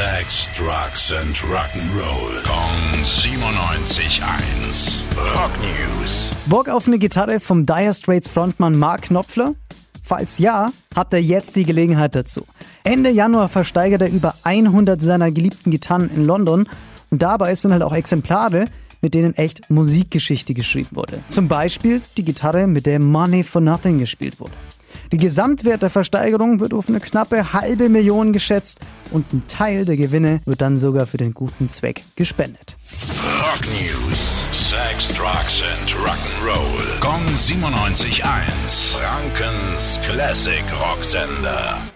Sex, Drugs and Rock'n'Roll. Kong 97.1. Rock News. Bock auf eine Gitarre vom Dire Straits Frontmann Mark Knopfler? Falls ja, habt ihr jetzt die Gelegenheit dazu. Ende Januar versteigert er über 100 seiner geliebten Gitarren in London und dabei sind halt auch Exemplare, mit denen echt Musikgeschichte geschrieben wurde. Zum Beispiel die Gitarre, mit der Money for Nothing gespielt wurde. Die Gesamtwert der Versteigerung wird auf eine knappe halbe Million geschätzt und ein Teil der Gewinne wird dann sogar für den guten Zweck gespendet. Rock News. Sex, Drugs and Rock'n'Roll. Kong 97.1. Frankens Classic Rocksender.